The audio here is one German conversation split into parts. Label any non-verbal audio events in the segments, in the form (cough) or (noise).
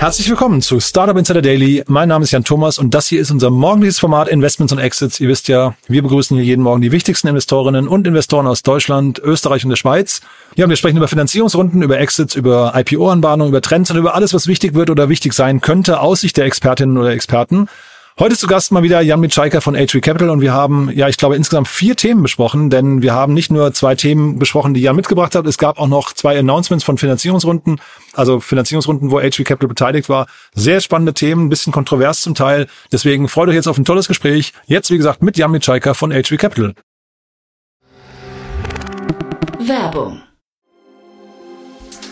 Herzlich willkommen zu Startup Insider Daily. Mein Name ist Jan Thomas und das hier ist unser morgendliches Format Investments und Exits. Ihr wisst ja, wir begrüßen hier jeden Morgen die wichtigsten Investorinnen und Investoren aus Deutschland, Österreich und der Schweiz. Ja, wir sprechen über Finanzierungsrunden, über Exits, über IPO-Anbahnung, über Trends und über alles, was wichtig wird oder wichtig sein könnte aus Sicht der Expertinnen oder Experten. Heute zu Gast mal wieder Jan Mitschaiker von HV Capital und wir haben, ja, ich glaube, insgesamt vier Themen besprochen, denn wir haben nicht nur zwei Themen besprochen, die Jan mitgebracht hat, es gab auch noch zwei Announcements von Finanzierungsrunden, also Finanzierungsrunden, wo HV Capital beteiligt war. Sehr spannende Themen, ein bisschen kontrovers zum Teil. Deswegen freut euch jetzt auf ein tolles Gespräch. Jetzt, wie gesagt, mit Jan Mitschaiker von HV Capital. Werbung.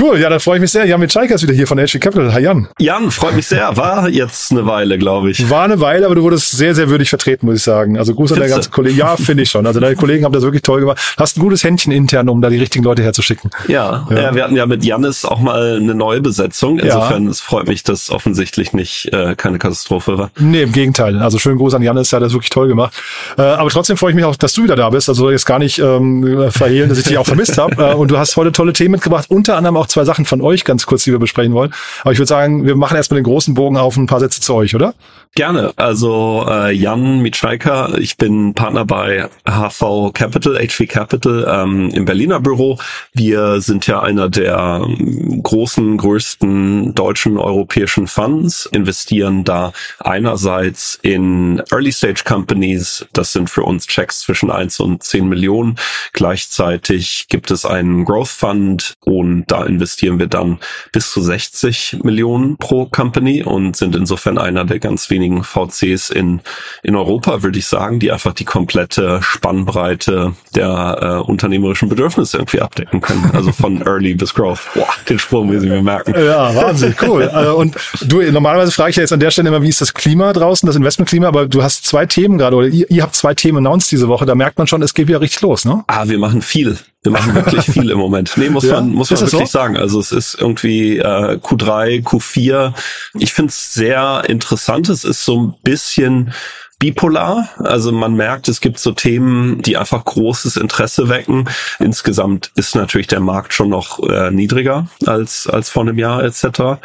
Cool, ja, da freue ich mich sehr. Jan Mitschaiker ist wieder hier von HV Capital. Hi Jan. Jan, freut mich sehr. War jetzt eine Weile, glaube ich. War eine Weile, aber du wurdest sehr, sehr würdig vertreten, muss ich sagen. Also Gruß an der ganzen Kollegen. Ja, finde ich schon. Also deine Kollegen haben das wirklich toll gemacht. Hast ein gutes Händchen intern, um da die richtigen Leute herzuschicken. Ja, ja. ja wir hatten ja mit Janis auch mal eine neue Besetzung. Insofern, ja. es freut mich, dass offensichtlich nicht äh, keine Katastrophe war. Nee, im Gegenteil. Also schönen Gruß an Janis, der hat das wirklich toll gemacht. Äh, aber trotzdem freue ich mich auch, dass du wieder da bist. Also jetzt gar nicht ähm, verhehlen, dass ich dich auch vermisst habe. Äh, und du hast heute tolle Themen mitgebracht, unter anderem auch zwei Sachen von euch ganz kurz, die wir besprechen wollen. Aber ich würde sagen, wir machen erstmal den großen Bogen auf ein paar Sätze zu euch, oder? Gerne. Also äh, Jan Mitschaiker, ich bin Partner bei HV Capital, HV Capital ähm, im Berliner Büro. Wir sind ja einer der ähm, großen, größten deutschen europäischen Funds, investieren da einerseits in Early Stage Companies, das sind für uns Checks zwischen 1 und 10 Millionen. Gleichzeitig gibt es einen Growth Fund und da investieren wir dann bis zu 60 Millionen pro Company und sind insofern einer der ganz wenigen VCs in, in Europa, würde ich sagen, die einfach die komplette Spannbreite der äh, unternehmerischen Bedürfnisse irgendwie abdecken können. Also von (laughs) Early bis Growth. Boah, den Sprung müssen wir merken. Ja, Wahnsinn, cool. Also, (laughs) und du, normalerweise frage ich ja jetzt an der Stelle immer, wie ist das Klima draußen, das Investmentklima, aber du hast zwei Themen gerade, oder ihr, ihr habt zwei Themen announced diese Woche, da merkt man schon, es geht wieder richtig los, ne? Ah, wir machen viel. Wir machen wirklich viel im Moment. Nee, muss ja, man, muss man wirklich so? sagen. Also es ist irgendwie äh, Q3, Q4. Ich finde es sehr interessant. Es ist so ein bisschen bipolar. Also man merkt, es gibt so Themen, die einfach großes Interesse wecken. Insgesamt ist natürlich der Markt schon noch äh, niedriger als, als vor einem Jahr etc.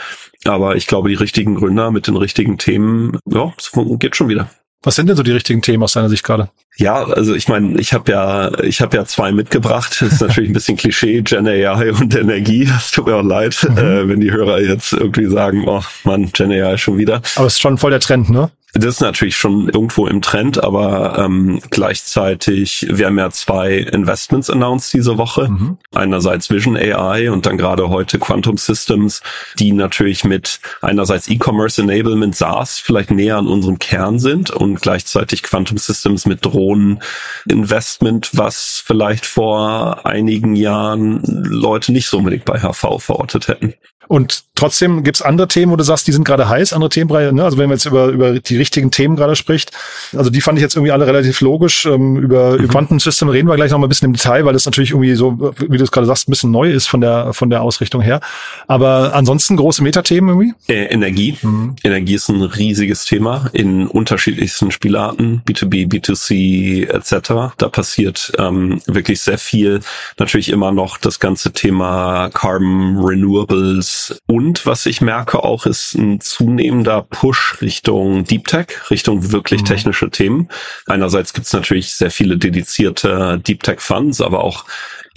Aber ich glaube, die richtigen Gründer mit den richtigen Themen, ja, es geht schon wieder. Was sind denn so die richtigen Themen aus deiner Sicht gerade? Ja, also ich meine, ich habe ja, ich habe ja zwei mitgebracht. Das ist natürlich ein bisschen Klischee, Gen AI und Energie. Es tut mir auch leid, mhm. äh, wenn die Hörer jetzt irgendwie sagen, oh Mann, Gen AI schon wieder. Aber es ist schon voll der Trend, ne? Das ist natürlich schon irgendwo im Trend, aber ähm, gleichzeitig, wir haben ja zwei Investments announced diese Woche. Mhm. Einerseits Vision AI und dann gerade heute Quantum Systems, die natürlich mit einerseits E-Commerce Enablement SaaS vielleicht näher an unserem Kern sind und gleichzeitig Quantum Systems mit Drohnen Investment, was vielleicht vor einigen Jahren Leute nicht so unbedingt bei HV verortet hätten. Und trotzdem gibt's andere Themen, wo du sagst, die sind gerade heiß, andere Themenbereiche, ne? Also wenn man jetzt über, über die richtigen Themen gerade spricht, also die fand ich jetzt irgendwie alle relativ logisch. Ähm, über, mhm. über Quantensystem reden wir gleich noch mal ein bisschen im Detail, weil das natürlich irgendwie so, wie du es gerade sagst, ein bisschen neu ist von der von der Ausrichtung her. Aber ansonsten große Metathemen irgendwie? Äh, Energie. Mhm. Energie ist ein riesiges Thema in unterschiedlichsten Spielarten, B2B, B2C etc. Da passiert ähm, wirklich sehr viel. Natürlich immer noch das ganze Thema Carbon Renewables und was ich merke auch, ist ein zunehmender Push Richtung Deep Tech, Richtung wirklich mhm. technische Themen. Einerseits gibt es natürlich sehr viele dedizierte Deep Tech Funds, aber auch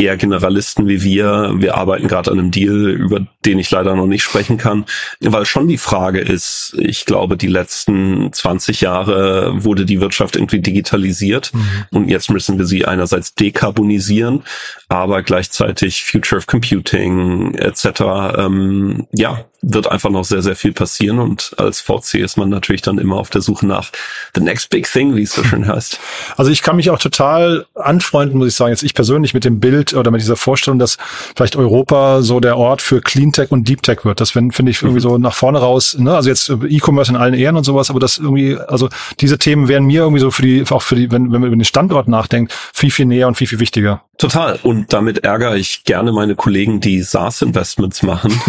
eher Generalisten wie wir. Wir arbeiten gerade an einem Deal, über den ich leider noch nicht sprechen kann, weil schon die Frage ist, ich glaube, die letzten 20 Jahre wurde die Wirtschaft irgendwie digitalisiert mhm. und jetzt müssen wir sie einerseits dekarbonisieren, aber gleichzeitig Future of Computing etc. Ähm, ja, wird einfach noch sehr, sehr viel passieren und als VC ist man natürlich dann immer auf der Suche nach the next big thing, wie es so schön heißt. (laughs) Also ich kann mich auch total anfreunden, muss ich sagen, jetzt ich persönlich mit dem Bild oder mit dieser Vorstellung, dass vielleicht Europa so der Ort für Cleantech und Deep Tech wird. Das finde ich irgendwie mhm. so nach vorne raus, ne? also jetzt E-Commerce in allen Ehren und sowas, aber das irgendwie, also diese Themen wären mir irgendwie so für die, auch für die, wenn, wenn man über den Standort nachdenkt, viel, viel näher und viel, viel wichtiger. Total. Und damit ärgere ich gerne meine Kollegen, die SaaS-Investments machen. (laughs)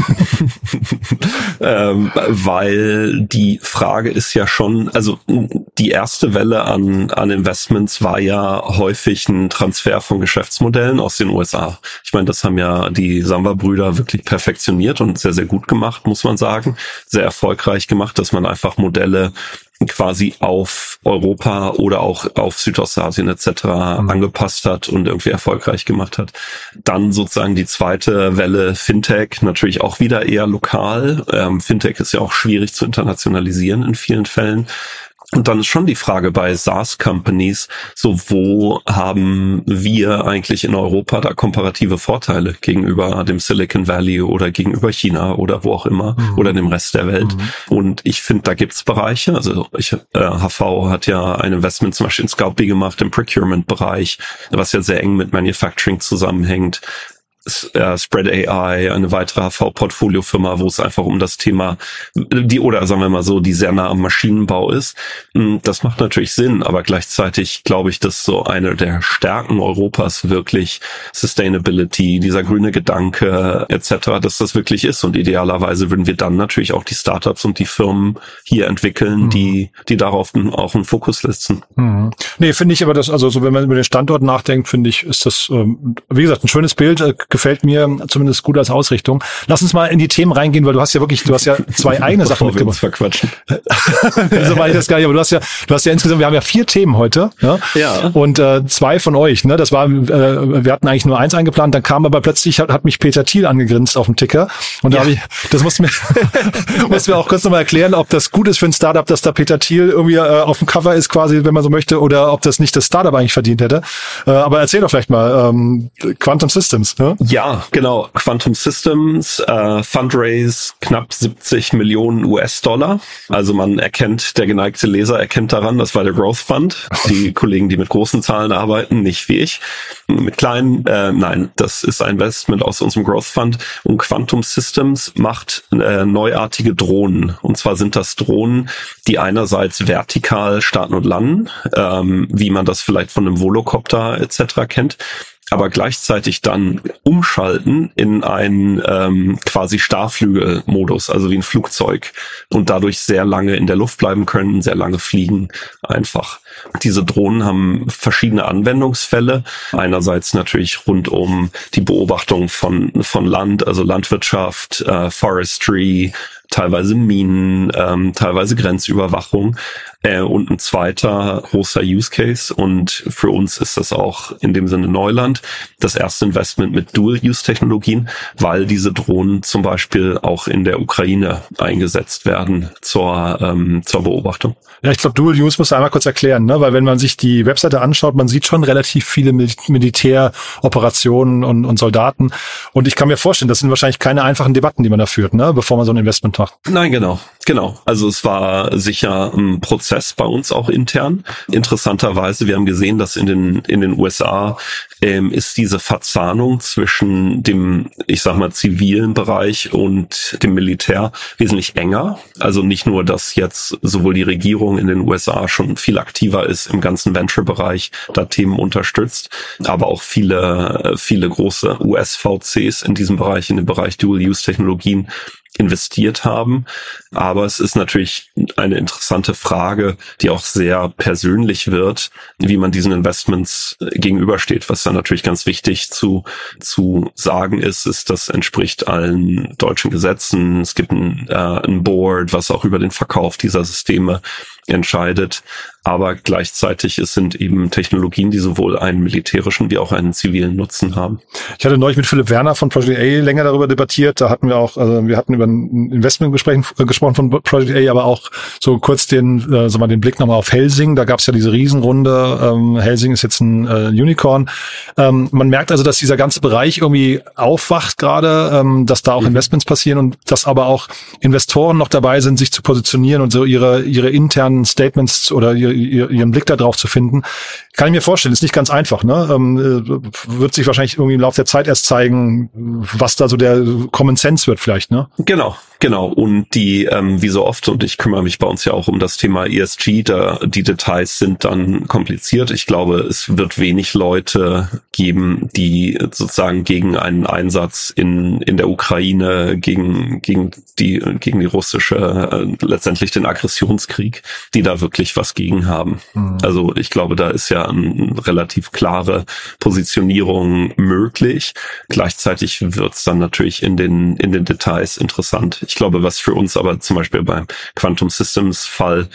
(laughs) ähm, weil die Frage ist ja schon, also die erste Welle an, an Investments war ja häufig ein Transfer von Geschäftsmodellen aus den USA. Ich meine, das haben ja die Samba-Brüder wirklich perfektioniert und sehr, sehr gut gemacht, muss man sagen. Sehr erfolgreich gemacht, dass man einfach Modelle quasi auf Europa oder auch auf Südostasien etc. Mhm. angepasst hat und irgendwie erfolgreich gemacht hat. Dann sozusagen die zweite Welle Fintech, natürlich auch wieder eher lokal. Ähm, Fintech ist ja auch schwierig zu internationalisieren in vielen Fällen. Und dann ist schon die Frage bei SaaS-Companies, so wo haben wir eigentlich in Europa da komparative Vorteile gegenüber dem Silicon Valley oder gegenüber China oder wo auch immer mhm. oder dem Rest der Welt. Mhm. Und ich finde, da gibt's Bereiche. Also ich, äh, HV hat ja ein Investment zum Beispiel in Scoutbee gemacht im Procurement-Bereich, was ja sehr eng mit Manufacturing zusammenhängt äh, Spread AI, eine weitere HV-Portfolio-Firma, wo es einfach um das Thema, die, oder sagen wir mal so, die sehr nah am Maschinenbau ist. Hm, das macht natürlich Sinn, aber gleichzeitig glaube ich, dass so eine der Stärken Europas wirklich Sustainability, dieser grüne Gedanke etc., dass das wirklich ist. Und idealerweise würden wir dann natürlich auch die Startups und die Firmen hier entwickeln, mhm. die, die darauf auch einen Fokus setzen. Mhm. Nee, finde ich aber das, also so wenn man über den Standort nachdenkt, finde ich, ist das, ähm, wie gesagt, ein schönes Bild äh, gefällt mir zumindest gut als Ausrichtung. Lass uns mal in die Themen reingehen, weil du hast ja wirklich, du hast ja zwei (laughs) eigene Sachen mitgebracht. verquatschen. (laughs) so war ich das gar nicht, aber du hast ja, du hast ja insgesamt, wir haben ja vier Themen heute. Ja. ja. Und äh, zwei von euch, ne? Das war, äh, wir hatten eigentlich nur eins eingeplant, dann kam aber plötzlich, hat, hat mich Peter Thiel angegrinst auf dem Ticker. Und da ja. habe ich, das musst du mir, (laughs) musst du mir auch kurz nochmal erklären, ob das gut ist für ein Startup, dass da Peter Thiel irgendwie äh, auf dem Cover ist, quasi, wenn man so möchte, oder ob das nicht das Startup eigentlich verdient hätte. Äh, aber erzähl doch vielleicht mal, ähm, Quantum Systems, ne? Ja, genau. Quantum Systems, äh, Fundraise knapp 70 Millionen US-Dollar. Also man erkennt, der geneigte Leser erkennt daran, das war der Growth Fund. Die (laughs) Kollegen, die mit großen Zahlen arbeiten, nicht wie ich. Mit kleinen, äh, nein, das ist ein Investment aus unserem Growth Fund. Und Quantum Systems macht äh, neuartige Drohnen. Und zwar sind das Drohnen, die einerseits vertikal starten und landen, ähm, wie man das vielleicht von einem Volocopter etc. kennt aber gleichzeitig dann umschalten in einen ähm, quasi Starflügelmodus, also wie ein Flugzeug und dadurch sehr lange in der Luft bleiben können, sehr lange fliegen einfach. Diese Drohnen haben verschiedene Anwendungsfälle. Einerseits natürlich rund um die Beobachtung von, von Land, also Landwirtschaft, äh, Forestry, teilweise Minen, ähm, teilweise Grenzüberwachung äh, und ein zweiter großer Use Case und für uns ist das auch in dem Sinne Neuland, das erste Investment mit Dual-Use-Technologien, weil diese Drohnen zum Beispiel auch in der Ukraine eingesetzt werden zur, ähm, zur Beobachtung. Ja, ich glaube, Dual-Use muss einmal kurz erklären, ne? weil wenn man sich die Webseite anschaut, man sieht schon relativ viele Mil Militäroperationen und, und Soldaten und ich kann mir vorstellen, das sind wahrscheinlich keine einfachen Debatten, die man da führt, ne? bevor man so ein Investment macht. Nein, genau, genau. Also es war sicher ein Prozess bei uns auch intern. Interessanterweise, wir haben gesehen, dass in den in den USA ähm, ist diese Verzahnung zwischen dem, ich sag mal, zivilen Bereich und dem Militär wesentlich enger. Also nicht nur, dass jetzt sowohl die Regierung in den USA schon viel aktiver ist im ganzen Venture-Bereich, da Themen unterstützt, aber auch viele, viele große US-VCs in diesem Bereich, in dem Bereich Dual-Use-Technologien investiert haben. Aber es ist natürlich eine interessante Frage, die auch sehr persönlich wird, wie man diesen Investments gegenübersteht. Was dann natürlich ganz wichtig zu, zu sagen ist, ist, das entspricht allen deutschen Gesetzen. Es gibt ein, äh, ein Board, was auch über den Verkauf dieser Systeme entscheidet. Aber gleichzeitig es sind eben Technologien, die sowohl einen militärischen wie auch einen zivilen Nutzen haben. Ich hatte neulich mit Philipp Werner von Project A länger darüber debattiert. Da hatten wir auch, also wir hatten über ein Investment äh, gesprochen von Project A, aber auch so kurz den, äh, so mal den Blick nochmal auf Helsing. Da gab es ja diese Riesenrunde. Ähm, Helsing ist jetzt ein äh, Unicorn. Ähm, man merkt also, dass dieser ganze Bereich irgendwie aufwacht gerade, ähm, dass da auch mhm. Investments passieren und dass aber auch Investoren noch dabei sind, sich zu positionieren und so ihre ihre internen Statements oder ihre, ihren Blick darauf zu finden. Kann ich mir vorstellen, ist nicht ganz einfach. Ne? Ähm, äh, wird sich wahrscheinlich irgendwie im Laufe der Zeit erst zeigen, was da so der Common Sense wird vielleicht. Ne? Genau, Genau, und die, ähm, wie so oft, und ich kümmere mich bei uns ja auch um das Thema ESG, da die Details sind dann kompliziert. Ich glaube, es wird wenig Leute geben, die sozusagen gegen einen Einsatz in, in der Ukraine, gegen, gegen die, gegen die russische, äh, letztendlich den Aggressionskrieg, die da wirklich was gegen haben. Mhm. Also ich glaube, da ist ja eine relativ klare Positionierung möglich. Gleichzeitig wird es dann natürlich in den, in den Details interessant. Ich glaube, was für uns aber zum Beispiel beim Quantum Systems Fall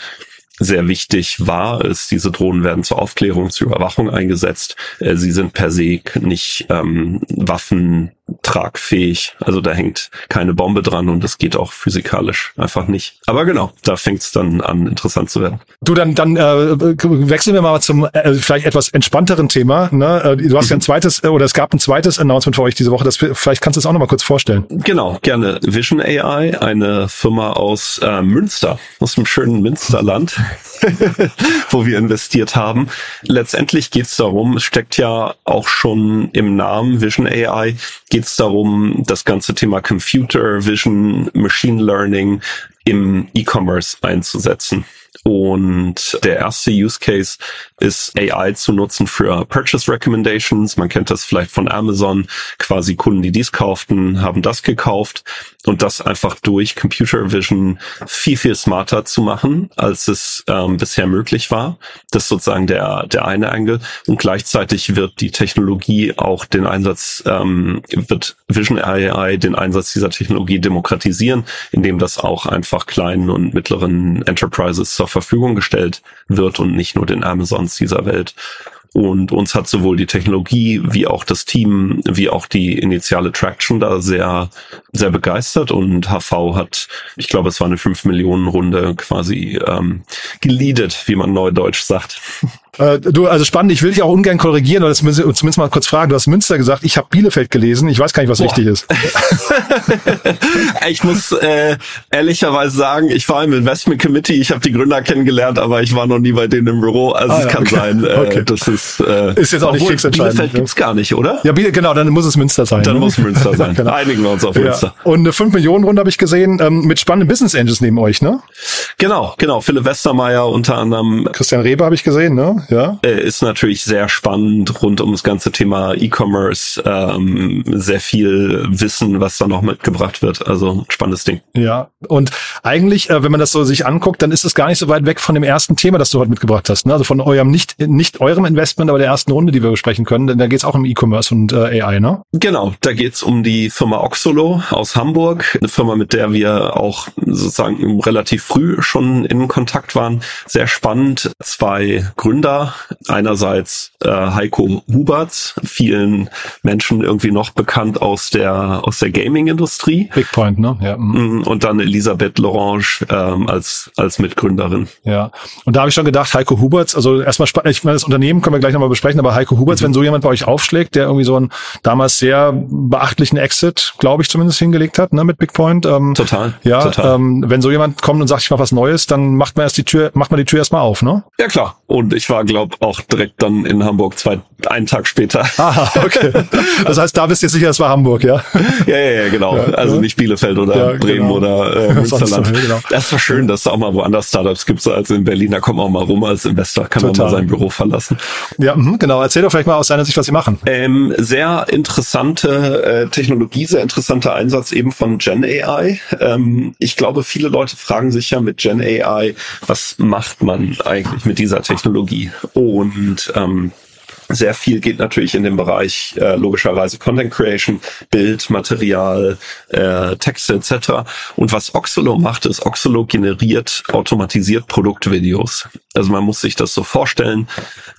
sehr wichtig war, ist, diese Drohnen werden zur Aufklärung, zur Überwachung eingesetzt. Äh, sie sind per se nicht ähm, Waffen tragfähig. Also da hängt keine Bombe dran und das geht auch physikalisch einfach nicht. Aber genau, da fängt es dann an, interessant zu werden. Du, dann, dann äh, wechseln wir mal zum äh, vielleicht etwas entspannteren Thema. Ne? Äh, du hast ja ein zweites, äh, oder es gab ein zweites Announcement für euch diese Woche. Das, vielleicht kannst du es auch noch mal kurz vorstellen. Genau, gerne. Vision AI, eine Firma aus äh, Münster, aus dem schönen Münsterland, (laughs) wo wir investiert haben. Letztendlich geht es darum, es steckt ja auch schon im Namen Vision AI, geht es darum, das ganze Thema Computer Vision, Machine Learning im E-Commerce einzusetzen. Und der erste Use Case ist AI zu nutzen für Purchase Recommendations. Man kennt das vielleicht von Amazon. Quasi Kunden, die dies kauften, haben das gekauft. Und das einfach durch Computer Vision viel, viel smarter zu machen, als es ähm, bisher möglich war. Das ist sozusagen der, der eine Angle. Und gleichzeitig wird die Technologie auch den Einsatz, ähm, wird Vision AI den Einsatz dieser Technologie demokratisieren, indem das auch einfach kleinen und mittleren Enterprises zur Verfügung gestellt wird und nicht nur den Amazons dieser Welt. Und uns hat sowohl die Technologie wie auch das Team, wie auch die initiale Traction da sehr, sehr begeistert. Und HV hat, ich glaube, es war eine 5 Millionen Runde quasi ähm, geleadet, wie man neudeutsch sagt. Äh, du, also spannend, ich will dich auch ungern korrigieren oder zumindest mal kurz fragen. Du hast Münster gesagt, ich habe Bielefeld gelesen. Ich weiß gar nicht, was Boah. richtig ist. (laughs) ich muss äh, ehrlicherweise sagen, ich war im Investment Committee, ich habe die Gründer kennengelernt, aber ich war noch nie bei denen im Büro. Also ah, es ja, kann okay. sein, äh, okay. das ist äh, ist jetzt auch nicht kriegsentscheidend. Bielefeld gibt's gar nicht, oder? Ja, genau, dann muss es Münster sein. Dann ne? muss Münster sein. (laughs) genau. Einigen wir uns auf Münster. Ja. Und eine 5 Millionen Runde habe ich gesehen ähm, mit spannenden Business Angels neben euch, ne? Genau, genau. Philipp Westermeier unter anderem. Christian Reber habe ich gesehen, ne? Ja. Äh, ist natürlich sehr spannend rund um das ganze Thema E-Commerce. Ähm, sehr viel Wissen, was da noch mitgebracht wird. Also spannendes Ding. Ja, und eigentlich, äh, wenn man das so sich anguckt, dann ist es gar nicht so weit weg von dem ersten Thema, das du heute mitgebracht hast. Ne? Also von eurem nicht nicht eurem Investment, aber der ersten Runde, die wir besprechen können. Denn da geht es auch um E-Commerce und äh, AI, ne? Genau, da geht es um die Firma Oxolo aus Hamburg, eine Firma, mit der wir auch sozusagen relativ früh schon in Kontakt waren. Sehr spannend. Zwei Gründer, einerseits äh, Heiko Huberts, vielen Menschen irgendwie noch bekannt aus der aus der Gaming-Industrie. Big Point, ne? Ja. Mhm. Und dann Elisabeth Lorange ähm, als als Mitgründerin. Ja. Und da habe ich schon gedacht, Heiko Huberts, also erstmal ich meine, das Unternehmen können wir gleich nochmal besprechen, aber Heiko Huberts, mhm. wenn so jemand bei euch aufschlägt, der irgendwie so einen damals sehr beachtlichen Exit, glaube ich, zumindest hingelegt hat, ne, mit Big Point. Ähm, total. Ja, total. Ähm, wenn so jemand kommt und sagt, ich mache was Neues, dann macht man erst die Tür, macht man die Tür erstmal auf, ne? Ja klar. Und ich war, glaube auch direkt dann in Hamburg zwei, einen Tag später. Ah, okay. Das heißt, da bist du sicher, es war Hamburg, ja? Ja, ja, ja, genau. Ja, also ja. nicht Bielefeld oder ja, Bremen genau. oder äh, Münsterland. Genau. Das war schön, dass es auch mal woanders Startups gibt, so als in Berlin. Da kommt man auch mal rum als Investor, kann Total. man mal sein Büro verlassen. Ja, mh, genau. Erzähl doch vielleicht mal aus deiner Sicht, was sie machen. Ähm, sehr interessante äh, Technologie, sehr interessanter Einsatz eben von Gen AI. Ähm, ich glaube, viele Leute fragen sich ja mit Gen AI, was macht man eigentlich mit dieser Und ähm, Sehr viel geht natürlich in den Bereich äh, logischerweise Content Creation, Bild, Material, äh, Texte etc. Und was Oxolo macht, ist, Oxolo generiert automatisiert Produktvideos. Also man muss sich das so vorstellen,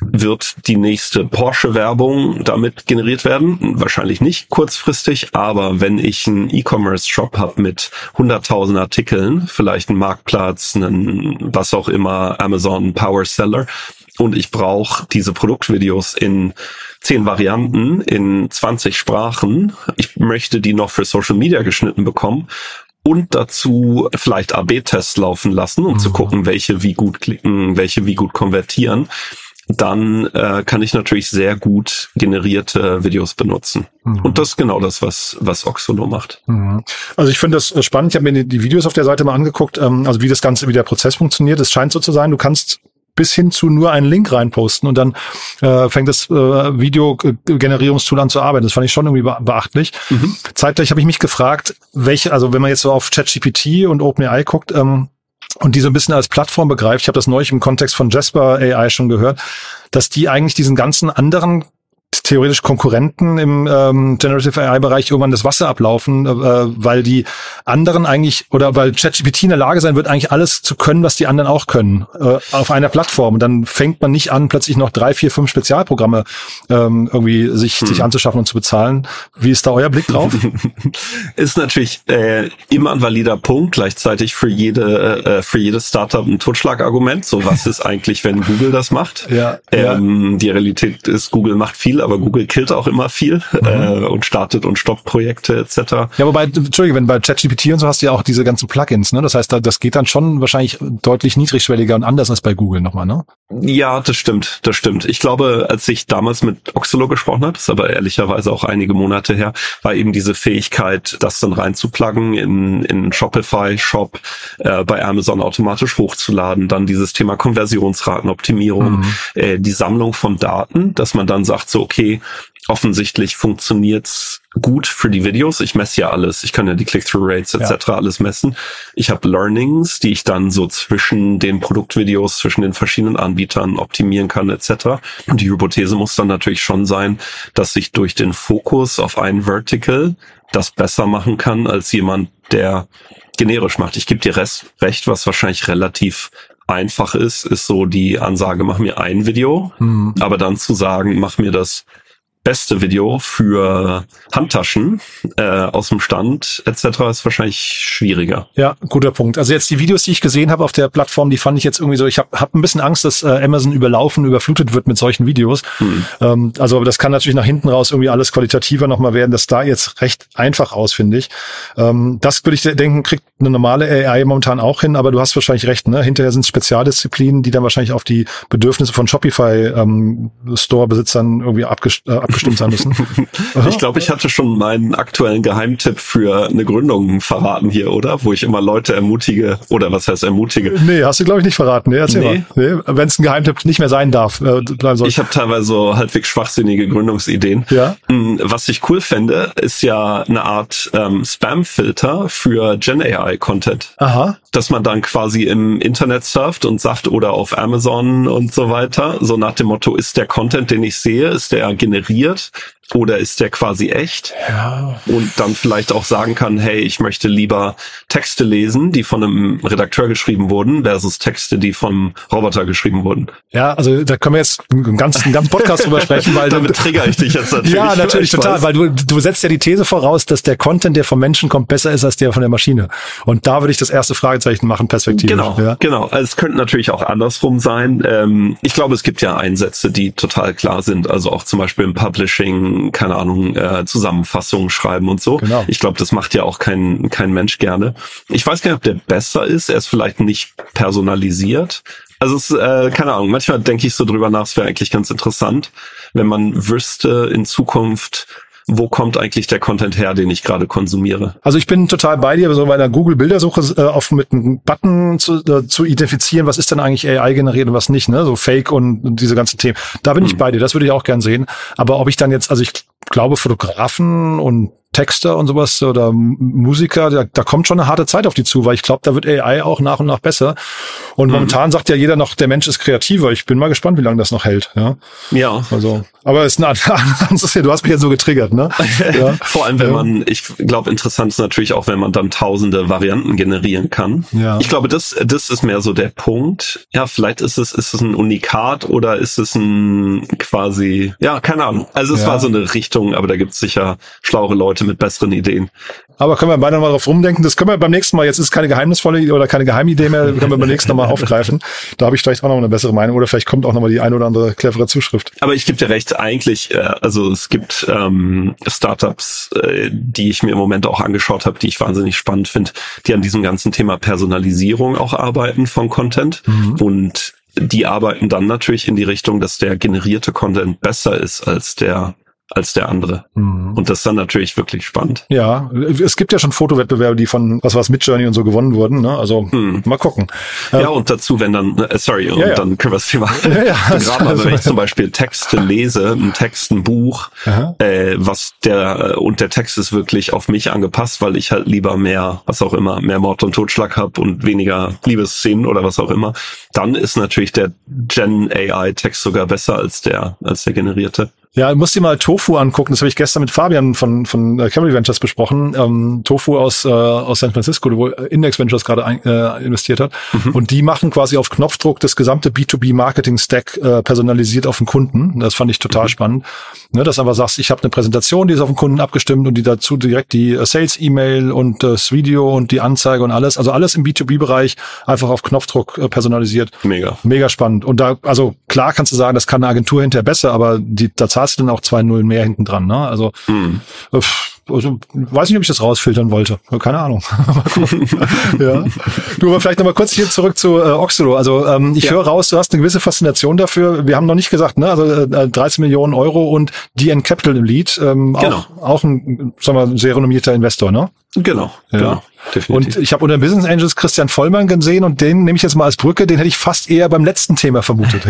wird die nächste Porsche-Werbung damit generiert werden? Wahrscheinlich nicht kurzfristig, aber wenn ich einen E-Commerce-Shop habe mit 100.000 Artikeln, vielleicht einen Marktplatz, einen was auch immer, Amazon Power Seller, und ich brauche diese Produktvideos in zehn Varianten, in 20 Sprachen. Ich möchte die noch für Social Media geschnitten bekommen und dazu vielleicht AB-Tests laufen lassen, um mhm. zu gucken, welche wie gut klicken, welche wie gut konvertieren. Dann äh, kann ich natürlich sehr gut generierte Videos benutzen. Mhm. Und das ist genau das, was, was Oxolo macht. Mhm. Also ich finde das äh, spannend. Ich habe mir die Videos auf der Seite mal angeguckt, ähm, also wie das Ganze, wie der Prozess funktioniert. Es scheint so zu sein, du kannst bis hin zu nur einen Link reinposten und dann äh, fängt das äh, Videogenerierungstool an zu arbeiten. Das fand ich schon irgendwie beachtlich. Mhm. Zeitgleich habe ich mich gefragt, welche, also wenn man jetzt so auf ChatGPT und OpenAI guckt, ähm, und die so ein bisschen als Plattform begreift, ich habe das neulich im Kontext von Jasper AI schon gehört, dass die eigentlich diesen ganzen anderen theoretisch Konkurrenten im ähm, Generative AI-Bereich irgendwann das Wasser ablaufen, äh, weil die anderen eigentlich oder weil ChatGPT in der Lage sein wird, eigentlich alles zu können, was die anderen auch können, äh, auf einer Plattform. Und dann fängt man nicht an, plötzlich noch drei, vier, fünf Spezialprogramme ähm, irgendwie sich, hm. sich anzuschaffen und zu bezahlen. Wie ist da euer Blick drauf? (laughs) ist natürlich äh, immer ein valider Punkt, gleichzeitig für jede äh, für jedes Startup ein Totschlagargument. So was ist (laughs) eigentlich, wenn Google das macht? Ja, ähm, ja. Die Realität ist, Google macht viel aber Google killt auch immer viel mhm. äh, und startet und stoppt Projekte etc. Ja, wobei, Entschuldige, wenn bei ChatGPT und so hast du ja auch diese ganzen Plugins, ne? Das heißt, das geht dann schon wahrscheinlich deutlich niedrigschwelliger und anders als bei Google nochmal, ne? Ja, das stimmt, das stimmt. Ich glaube, als ich damals mit Oxolo gesprochen habe, ist aber ehrlicherweise auch einige Monate her, war eben diese Fähigkeit, das dann reinzupluggen in, in Shopify Shop, äh, bei Amazon automatisch hochzuladen, dann dieses Thema Konversionsratenoptimierung, mhm. äh, die Sammlung von Daten, dass man dann sagt so, okay, offensichtlich funktioniert's gut für die Videos. Ich messe ja alles. Ich kann ja die Click-Through-Rates etc. Ja. alles messen. Ich habe Learnings, die ich dann so zwischen den Produktvideos, zwischen den verschiedenen Anbietern optimieren kann etc. Und die Hypothese muss dann natürlich schon sein, dass ich durch den Fokus auf ein Vertical das besser machen kann als jemand, der generisch macht. Ich gebe dir recht, was wahrscheinlich relativ einfach ist, ist so die Ansage, mach mir ein Video, hm. aber dann zu sagen, mach mir das beste Video für Handtaschen äh, aus dem Stand etc. ist wahrscheinlich schwieriger. Ja, guter Punkt. Also jetzt die Videos, die ich gesehen habe auf der Plattform, die fand ich jetzt irgendwie so, ich habe hab ein bisschen Angst, dass äh, Amazon überlaufen, überflutet wird mit solchen Videos. Hm. Ähm, also das kann natürlich nach hinten raus irgendwie alles qualitativer nochmal werden. Das da jetzt recht einfach aus, finde ich. Ähm, das würde ich denken, kriegt eine normale AI momentan auch hin, aber du hast wahrscheinlich recht, ne? Hinterher sind Spezialdisziplinen, die dann wahrscheinlich auf die Bedürfnisse von Shopify ähm, Store-Besitzern irgendwie abgest äh, abgestimmt sein müssen. (laughs) ich glaube, ich hatte schon meinen aktuellen Geheimtipp für eine Gründung verraten hier, oder? Wo ich immer Leute ermutige, oder was heißt ermutige? Nee, hast du, glaube ich, nicht verraten. Nee, erzähl nee. mal. Nee, Wenn es ein Geheimtipp nicht mehr sein darf. Äh, ich habe teilweise so halbwegs schwachsinnige Gründungsideen. Ja. Hm, was ich cool fände, ist ja eine Art ähm, Spam-Filter für Gen AI-Content. Aha. Dass man dann quasi im Internet surft und sagt, oder auf Amazon und so weiter, so nach dem Motto, ist der Content, den ich sehe, ist der generiert? Oder ist der quasi echt? Ja. Und dann vielleicht auch sagen kann, hey, ich möchte lieber Texte lesen, die von einem Redakteur geschrieben wurden, versus Texte, die vom Roboter geschrieben wurden. Ja, also da können wir jetzt einen ganzen, einen ganzen Podcast drüber sprechen, weil (laughs) damit trigger ich dich jetzt natürlich. Ja, natürlich total, weil du, du setzt ja die These voraus, dass der Content, der vom Menschen kommt, besser ist als der von der Maschine. Und da würde ich das erste Fragezeichen machen, perspektivisch. Genau, ja. genau. Also es könnte natürlich auch andersrum sein. Ähm, ich glaube, es gibt ja Einsätze, die total klar sind. Also auch zum Beispiel im Publishing keine Ahnung, äh, Zusammenfassungen schreiben und so. Genau. Ich glaube, das macht ja auch kein, kein Mensch gerne. Ich weiß gar nicht, ob der besser ist. Er ist vielleicht nicht personalisiert. Also es, äh, keine Ahnung, manchmal denke ich so drüber nach, es wäre eigentlich ganz interessant, wenn man wüsste in Zukunft, wo kommt eigentlich der Content her, den ich gerade konsumiere? Also ich bin total bei dir, so bei der Google-Bildersuche äh, auf mit einem Button zu, äh, zu identifizieren, was ist denn eigentlich AI generiert und was nicht, ne? So Fake und, und diese ganzen Themen. Da bin hm. ich bei dir, das würde ich auch gern sehen. Aber ob ich dann jetzt, also ich glaube, Fotografen und Texter und sowas oder Musiker, da, da kommt schon eine harte Zeit auf die zu, weil ich glaube, da wird AI auch nach und nach besser. Und mhm. momentan sagt ja jeder noch, der Mensch ist kreativer. Ich bin mal gespannt, wie lange das noch hält. Ja. Ja. Also, aber es ist ein anderes, (laughs) du hast mich jetzt so getriggert, ne? (laughs) Ja. Vor allem, wenn ja. man, ich glaube, interessant ist natürlich auch, wenn man dann tausende Varianten generieren kann. Ja. Ich glaube, das, das ist mehr so der Punkt. Ja, vielleicht ist es, ist es ein Unikat oder ist es ein quasi, ja, keine Ahnung. Also es ja. war so eine Richtung, aber da gibt es sicher schlauere Leute mit besseren Ideen. Aber können wir beide mal drauf rumdenken. Das können wir beim nächsten Mal, jetzt ist keine geheimnisvolle oder keine Geheimidee mehr, können wir beim nächsten Mal (laughs) aufgreifen. Da habe ich vielleicht auch noch eine bessere Meinung oder vielleicht kommt auch noch mal die ein oder andere clevere Zuschrift. Aber ich gebe dir recht, eigentlich, äh, also es gibt ähm, Startups, äh, die ich mir im Moment auch angeschaut habe, die ich wahnsinnig spannend finde, die an diesem ganzen Thema Personalisierung auch arbeiten von Content. Mhm. Und die arbeiten dann natürlich in die Richtung, dass der generierte Content besser ist als der als der andere. Mhm. Und das ist dann natürlich wirklich spannend. Ja, es gibt ja schon Fotowettbewerbe, die von was was Midjourney und so gewonnen wurden. Ne? Also mhm. mal gucken. Ja, ähm, und dazu, wenn dann, äh, sorry, und ja, dann können wir (laughs) ja, ja, (laughs) begraben. Aber wenn ich zum Beispiel Texte lese, ein Text, ein Buch, äh, was der äh, und der Text ist wirklich auf mich angepasst, weil ich halt lieber mehr, was auch immer, mehr Mord und Totschlag habe und weniger Liebesszenen oder was auch immer, dann ist natürlich der Gen AI Text sogar besser als der als der generierte. Ja, musst dir mal Tofu angucken. Das habe ich gestern mit Fabian von von äh, Camry Ventures besprochen. Ähm, Tofu aus äh, aus San Francisco, wo Index Ventures gerade äh, investiert hat. Mhm. Und die machen quasi auf Knopfdruck das gesamte B2B Marketing Stack äh, personalisiert auf den Kunden. Das fand ich total mhm. spannend. Ne, dass einfach sagst, ich habe eine Präsentation, die ist auf den Kunden abgestimmt und die dazu direkt die äh, Sales E-Mail und das Video und die Anzeige und alles. Also alles im B2B Bereich einfach auf Knopfdruck äh, personalisiert. Mega. Mega spannend. Und da also klar kannst du sagen, das kann eine Agentur hinterher besser, aber die da zahlst du dann auch zwei Nullen mehr hinten dran. Ne? Also, hm. also weiß nicht, ob ich das rausfiltern wollte. Keine Ahnung. (laughs) (laughs) ja. Du, aber vielleicht nochmal kurz hier zurück zu äh, Oxolo. Also ähm, ich ja. höre raus, du hast eine gewisse Faszination dafür. Wir haben noch nicht gesagt, ne? Also äh, 13 Millionen Euro und DN Capital im Lead. Ähm, genau. Auch, auch ein, sagen wir, sehr renommierter Investor, ne? Genau, ja. genau. Definitiv. Und ich habe unter Business Angels Christian Vollmann gesehen und den nehme ich jetzt mal als Brücke, den hätte ich fast eher beim letzten Thema vermutet.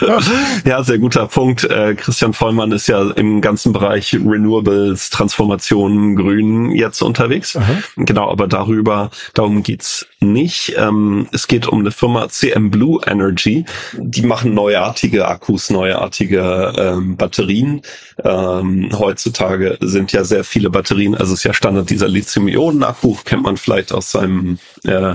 ja. (laughs) ja, sehr guter Punkt. Äh, Christian Vollmann ist ja im ganzen Bereich Renewables, Transformation, Grün jetzt unterwegs. Aha. Genau, aber darüber, darum geht's nicht. Ähm, es geht um eine Firma CM Blue Energy. Die machen neuartige Akkus, neuartige ähm, Batterien. Ähm, heutzutage sind ja sehr viele Batterien, also es ist ja Standard dieser Lithium-Ionen-Akku, kennt man vielleicht aus seinem äh,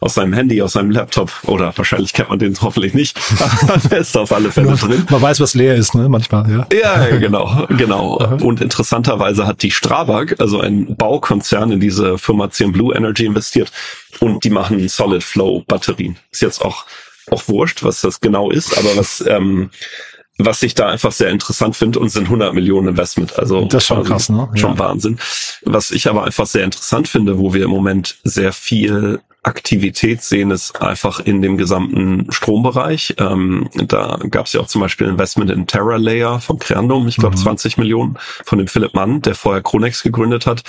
aus seinem Handy, aus seinem Laptop oder wahrscheinlich kennt man den hoffentlich nicht. (laughs) Der ist auf alle Fälle drin. Man weiß, was leer ist, ne? Manchmal, ja. Ja, genau, genau. (laughs) Und interessanterweise hat die Strabag, also ein Baukonzern, in diese Firma CM Blue Energy investiert und die machen Solid Flow Batterien. Ist jetzt auch auch wurscht, was das genau ist, aber was ähm, was ich da einfach sehr interessant finde und sind 100 Millionen Investment. Also das ist schon krass, ne? Schon ja. Wahnsinn. Was ich aber einfach sehr interessant finde, wo wir im Moment sehr viel Aktivität sehen, ist einfach in dem gesamten Strombereich. Ähm, da gab es ja auch zum Beispiel Investment in Terra Layer von Creandum, ich glaube mhm. 20 Millionen von dem Philipp Mann, der vorher Chronex gegründet hat.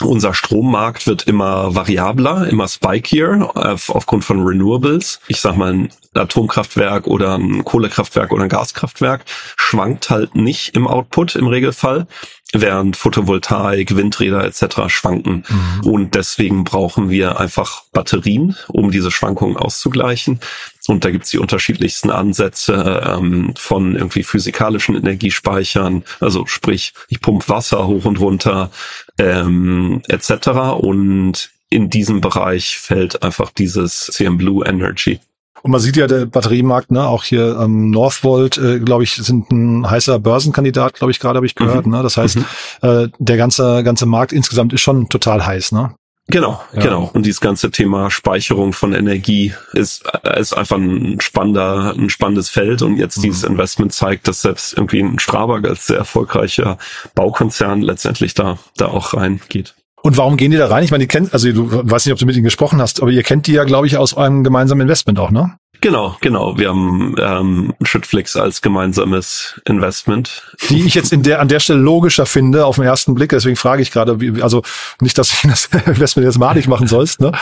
Unser Strommarkt wird immer variabler, immer spikier auf, aufgrund von Renewables. Ich sag mal, ein Atomkraftwerk oder ein Kohlekraftwerk oder ein Gaskraftwerk schwankt halt nicht im Output im Regelfall während Photovoltaik, Windräder etc. schwanken. Mhm. Und deswegen brauchen wir einfach Batterien, um diese Schwankungen auszugleichen. Und da gibt's die unterschiedlichsten Ansätze ähm, von irgendwie physikalischen Energiespeichern, also sprich, ich pump Wasser hoch und runter ähm, etc. Und in diesem Bereich fällt einfach dieses CM Blue Energy. Und man sieht ja, der Batteriemarkt, ne, auch hier ähm, Northvolt, äh, glaube ich, sind ein heißer Börsenkandidat, glaube ich, gerade habe ich gehört. Mhm. Ne? Das heißt, mhm. äh, der ganze, ganze Markt insgesamt ist schon total heiß, ne? Genau, ja. genau. Und dieses ganze Thema Speicherung von Energie ist, ist einfach ein spannender, ein spannendes Feld. Und jetzt mhm. dieses Investment zeigt, dass selbst irgendwie ein Strabag als sehr erfolgreicher Baukonzern letztendlich da, da auch reingeht. Und warum gehen die da rein? Ich meine, die kennt, also du weißt nicht, ob du mit ihnen gesprochen hast, aber ihr kennt die ja, glaube ich, aus eurem gemeinsamen Investment auch, ne? Genau, genau. Wir haben ähm, Schüttflix als gemeinsames Investment. Die ich jetzt in der, an der Stelle logischer finde auf den ersten Blick. Deswegen frage ich gerade, also nicht, dass ich (laughs) das Investment jetzt malig machen sollst, ne?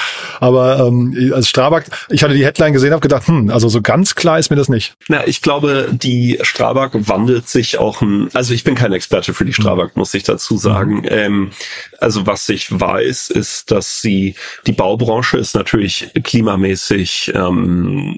Aber ähm, als Strabag, ich hatte die Headline gesehen, habe gedacht, hm, also so ganz klar ist mir das nicht. Na, ich glaube, die Strabag wandelt sich auch ein, also ich bin kein Experte für die Strabag, muss ich dazu sagen. Mhm. Ähm, also was ich weiß, ist, dass sie, die Baubranche ist natürlich klimamäßig, ähm,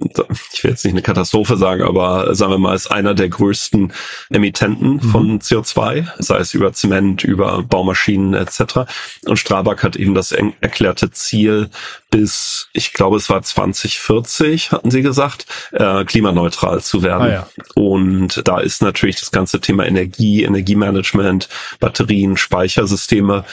ich will jetzt nicht eine Katastrophe sagen, aber sagen wir mal, ist einer der größten Emittenten mhm. von CO2, sei es über Zement, über Baumaschinen etc. Und Strabag hat eben das erklärte Ziel, bis, ich glaube, es war 2040, hatten sie gesagt, äh, klimaneutral zu werden. Ah, ja. Und da ist natürlich das ganze Thema Energie, Energiemanagement, Batterien, Speichersysteme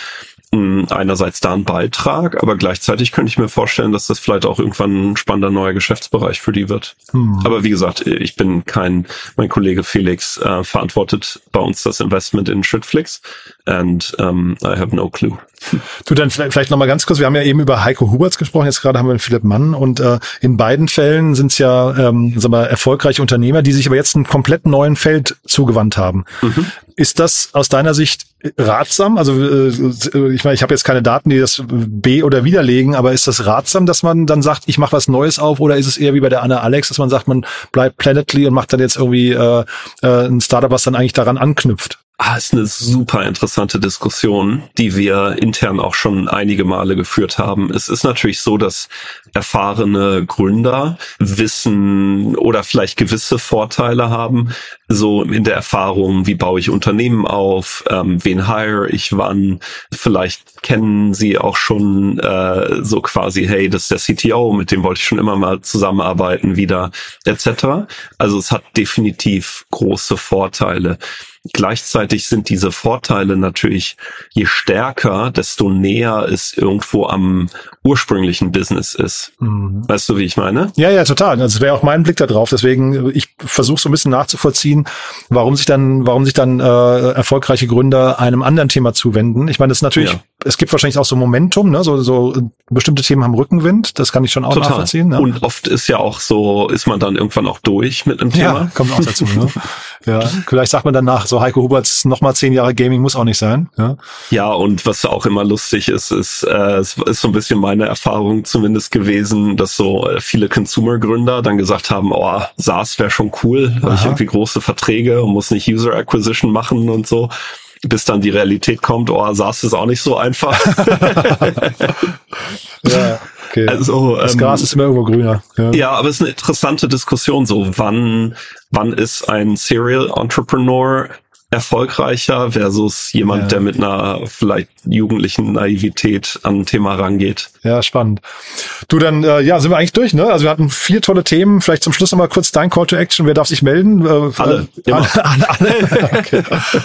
einerseits da ein Beitrag, aber gleichzeitig könnte ich mir vorstellen, dass das vielleicht auch irgendwann ein spannender neuer Geschäftsbereich für die wird. Hm. Aber wie gesagt, ich bin kein, mein Kollege Felix äh, verantwortet bei uns das Investment in Schrittflix and um, I have no clue. Du dann vielleicht, vielleicht noch mal ganz kurz. Wir haben ja eben über Heiko Huberts gesprochen. Jetzt gerade haben wir Philipp Mann und äh, in beiden Fällen sind es ja ähm, sagen wir, erfolgreiche Unternehmer, die sich aber jetzt einem komplett neuen Feld zugewandt haben. Mhm. Ist das aus deiner Sicht ratsam? Also äh, ich meine, ich habe jetzt keine Daten, die das B oder widerlegen, aber ist das ratsam, dass man dann sagt, ich mache was Neues auf, oder ist es eher wie bei der Anna Alex, dass man sagt, man bleibt Planetly und macht dann jetzt irgendwie äh, äh, ein Startup, was dann eigentlich daran anknüpft? Ah, ist eine super interessante Diskussion, die wir intern auch schon einige Male geführt haben. Es ist natürlich so, dass erfahrene Gründer wissen oder vielleicht gewisse Vorteile haben, so in der Erfahrung, wie baue ich Unternehmen auf, ähm, wen hire ich wann, vielleicht kennen sie auch schon äh, so quasi, hey, das ist der CTO, mit dem wollte ich schon immer mal zusammenarbeiten wieder, etc. Also es hat definitiv große Vorteile. Gleichzeitig sind diese Vorteile natürlich, je stärker, desto näher es irgendwo am ursprünglichen Business ist. Mhm. Weißt du, wie ich meine? Ja, ja, total. Also das wäre auch mein Blick da drauf. Deswegen, ich versuche so ein bisschen nachzuvollziehen, warum sich dann, warum sich dann äh, erfolgreiche Gründer einem anderen Thema zuwenden. Ich meine, das ist natürlich, ja. Es gibt wahrscheinlich auch so Momentum, ne? so, so bestimmte Themen haben Rückenwind. Das kann ich schon auch total. nachvollziehen. Ne? Und oft ist ja auch so, ist man dann irgendwann auch durch mit einem Thema. Ja, kommt auch dazu. ne? (laughs) Ja, vielleicht sagt man danach, so Heiko Huberts nochmal zehn Jahre Gaming muss auch nicht sein. Ja, ja und was auch immer lustig ist, ist, äh, es ist so ein bisschen meine Erfahrung zumindest gewesen, dass so äh, viele Consumer-Gründer dann gesagt haben, oh, SaaS wäre schon cool, habe ich irgendwie große Verträge und muss nicht User Acquisition machen und so bis dann die Realität kommt, oh, SaaS ist auch nicht so einfach. (laughs) ja, okay. Also, das ähm, Gras ist immer irgendwo grüner. Ja. ja, aber es ist eine interessante Diskussion, so wann, wann ist ein Serial Entrepreneur erfolgreicher versus jemand, ja. der mit einer vielleicht jugendlichen Naivität an ein Thema rangeht. Ja, spannend. Du, dann äh, ja, sind wir eigentlich durch, ne? Also wir hatten vier tolle Themen. Vielleicht zum Schluss noch mal kurz dein Call to Action. Wer darf sich melden? Äh, alle. Äh, (laughs) alle, alle, alle. (laughs) okay.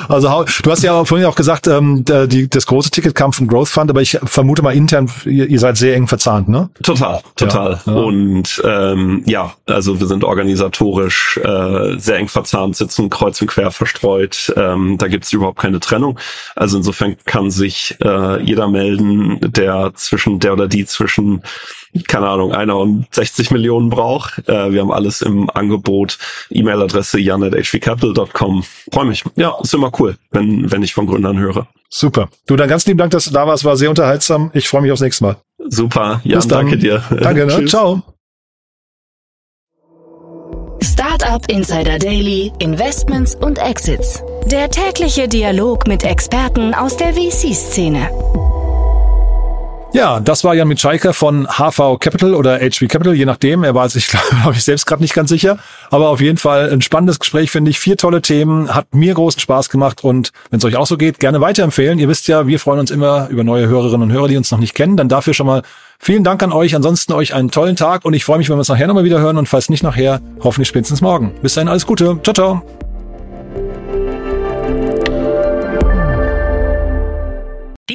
Also du hast ja vorhin auch gesagt, ähm, die, das große Ticket kam vom Growth Fund, aber ich vermute mal intern, ihr, ihr seid sehr eng verzahnt, ne? Total, total. Ja, ja. Und ähm, ja, also wir sind organisatorisch äh, sehr eng verzahnt, sitzen kreuz und quer verstreut ähm, da gibt es überhaupt keine Trennung. Also insofern kann sich äh, jeder melden, der zwischen der oder die zwischen keine Ahnung, einer und 60 Millionen braucht. Äh, wir haben alles im Angebot. E-Mail-Adresse jan.hvcapital.com. Freue mich. Ja, ist immer cool, wenn, wenn ich von Gründern höre. Super. Du, dann ganz lieben Dank, dass du da warst. War sehr unterhaltsam. Ich freue mich aufs nächste Mal. Super. Jan, danke dir. (laughs) Danke, ne? Ciao. Startup Insider Daily, Investments und Exits. Der tägliche Dialog mit Experten aus der VC-Szene. Ja, das war Jan Mitschaiker von HV Capital oder HV Capital, je nachdem. Er war sich, (laughs) glaube ich, selbst gerade nicht ganz sicher. Aber auf jeden Fall ein spannendes Gespräch, finde ich. Vier tolle Themen, hat mir großen Spaß gemacht und wenn es euch auch so geht, gerne weiterempfehlen. Ihr wisst ja, wir freuen uns immer über neue Hörerinnen und Hörer, die uns noch nicht kennen. Dann dafür schon mal vielen Dank an euch. Ansonsten euch einen tollen Tag und ich freue mich, wenn wir uns nachher nochmal wieder hören und falls nicht nachher, hoffentlich spätestens morgen. Bis dahin alles Gute. Ciao, ciao.